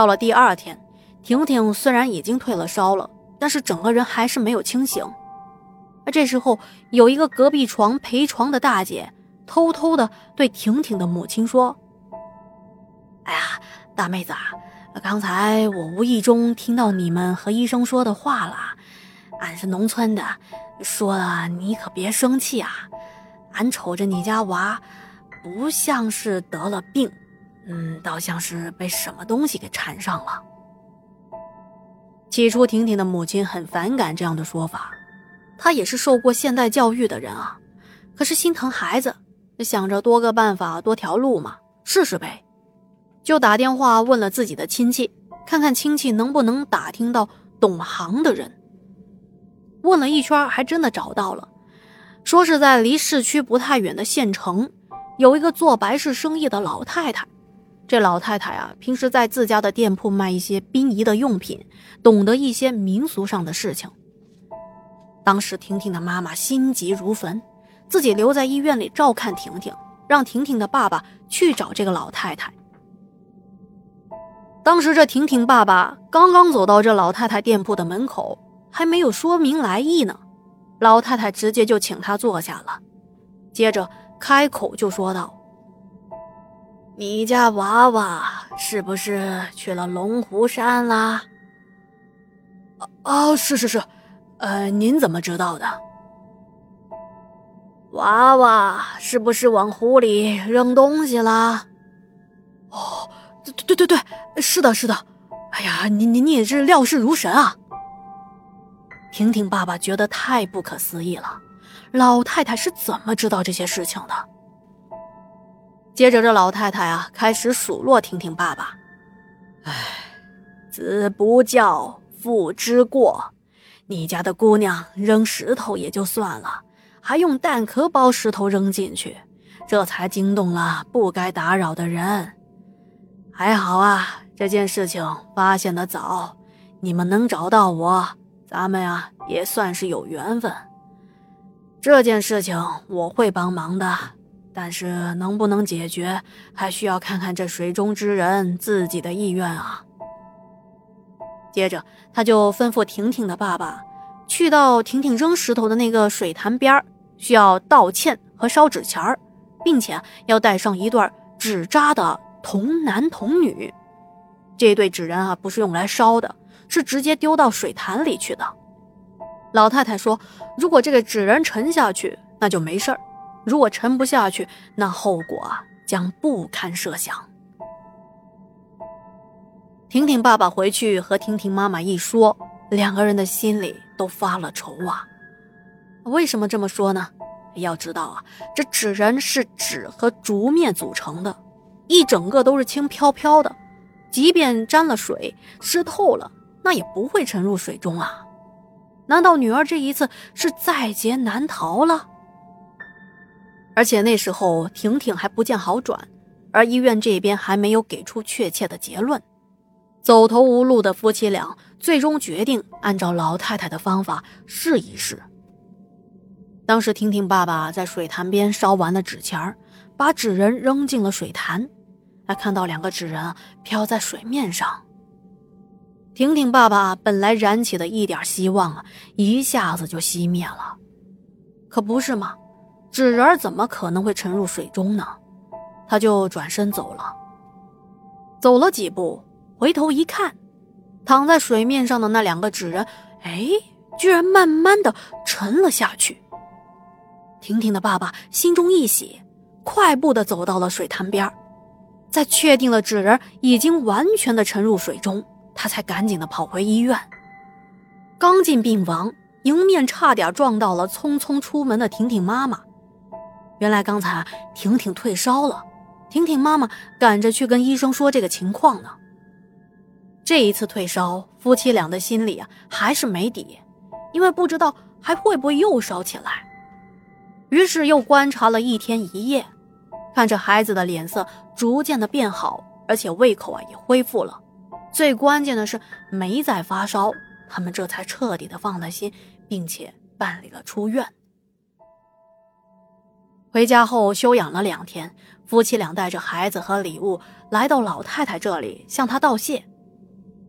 到了第二天，婷婷虽然已经退了烧了，但是整个人还是没有清醒。而这时候，有一个隔壁床陪床的大姐偷偷的对婷婷的母亲说：“哎呀，大妹子啊，刚才我无意中听到你们和医生说的话了。俺是农村的，说了你可别生气啊。俺瞅着你家娃，不像是得了病，嗯，倒像是被什么东西给缠上了。”起初，婷婷的母亲很反感这样的说法。她也是受过现代教育的人啊，可是心疼孩子，想着多个办法多条路嘛，试试呗，就打电话问了自己的亲戚，看看亲戚能不能打听到懂行的人。问了一圈，还真的找到了，说是在离市区不太远的县城，有一个做白事生意的老太太。这老太太啊，平时在自家的店铺卖一些殡仪的用品，懂得一些民俗上的事情。当时婷婷的妈妈心急如焚，自己留在医院里照看婷婷，让婷婷的爸爸去找这个老太太。当时这婷婷爸爸刚刚走到这老太太店铺的门口，还没有说明来意呢，老太太直接就请他坐下了，接着开口就说道：“你家娃娃是不是去了龙湖山啦？”“啊，是是是。”呃，您怎么知道的？娃娃是不是往湖里扔东西啦？哦，对对对对，是的，是的。哎呀，你你你也是料事如神啊！婷婷爸爸觉得太不可思议了，老太太是怎么知道这些事情的？接着，这老太太啊开始数落婷婷爸爸：“哎，子不教，父之过。”你家的姑娘扔石头也就算了，还用蛋壳包石头扔进去，这才惊动了不该打扰的人。还好啊，这件事情发现的早，你们能找到我，咱们呀也算是有缘分。这件事情我会帮忙的，但是能不能解决，还需要看看这水中之人自己的意愿啊。接着，他就吩咐婷婷的爸爸，去到婷婷扔石头的那个水潭边需要道歉和烧纸钱儿，并且要带上一段纸扎的童男童女。这对纸人啊，不是用来烧的，是直接丢到水潭里去的。老太太说，如果这个纸人沉下去，那就没事儿；如果沉不下去，那后果将不堪设想。婷婷爸爸回去和婷婷妈妈一说，两个人的心里都发了愁啊。为什么这么说呢？要知道啊，这纸人是纸和竹篾组成的，一整个都是轻飘飘的，即便沾了水湿透了，那也不会沉入水中啊。难道女儿这一次是在劫难逃了？而且那时候婷婷还不见好转，而医院这边还没有给出确切的结论。走投无路的夫妻俩最终决定按照老太太的方法试一试。当时，婷婷爸爸在水潭边烧完了纸钱把纸人扔进了水潭，还看到两个纸人飘在水面上。婷婷爸爸本来燃起的一点希望啊，一下子就熄灭了。可不是吗？纸人怎么可能会沉入水中呢？他就转身走了。走了几步。回头一看，躺在水面上的那两个纸人，哎，居然慢慢的沉了下去。婷婷的爸爸心中一喜，快步的走到了水潭边在确定了纸人已经完全的沉入水中，他才赶紧的跑回医院。刚进病房，迎面差点撞到了匆匆出门的婷婷妈妈。原来刚才婷婷退烧了，婷婷妈妈赶着去跟医生说这个情况呢。这一次退烧，夫妻俩的心里啊还是没底，因为不知道还会不会又烧起来。于是又观察了一天一夜，看着孩子的脸色逐渐的变好，而且胃口啊也恢复了，最关键的是没再发烧，他们这才彻底的放了心，并且办理了出院。回家后休养了两天，夫妻俩带着孩子和礼物来到老太太这里，向她道谢。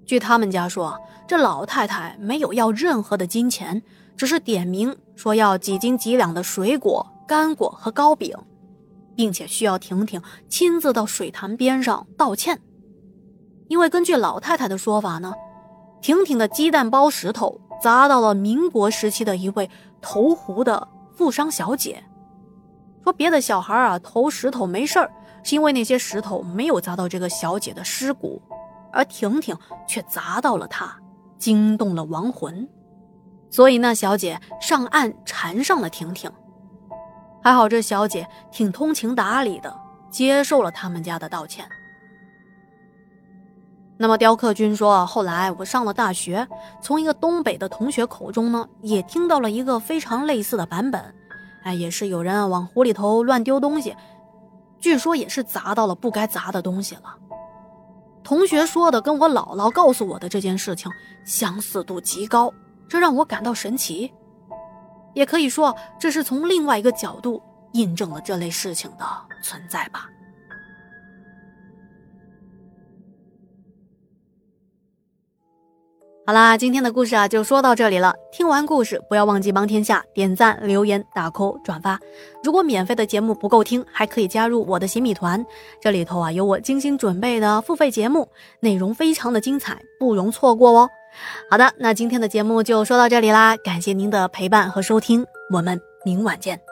据他们家说，这老太太没有要任何的金钱，只是点名说要几斤几两的水果、干果和糕饼，并且需要婷婷亲自到水潭边上道歉。因为根据老太太的说法呢，婷婷的鸡蛋包石头砸到了民国时期的一位投壶的富商小姐，说别的小孩啊投石头没事儿，是因为那些石头没有砸到这个小姐的尸骨。而婷婷却砸到了她，惊动了亡魂，所以那小姐上岸缠上了婷婷。还好这小姐挺通情达理的，接受了他们家的道歉。那么雕刻君说，后来我上了大学，从一个东北的同学口中呢，也听到了一个非常类似的版本。哎，也是有人往湖里头乱丢东西，据说也是砸到了不该砸的东西了。同学说的跟我姥姥告诉我的这件事情相似度极高，这让我感到神奇。也可以说，这是从另外一个角度印证了这类事情的存在吧。好啦，今天的故事啊就说到这里了。听完故事，不要忘记帮天下点赞、留言、打 call、转发。如果免费的节目不够听，还可以加入我的洗米团，这里头啊有我精心准备的付费节目，内容非常的精彩，不容错过哦。好的，那今天的节目就说到这里啦，感谢您的陪伴和收听，我们明晚见。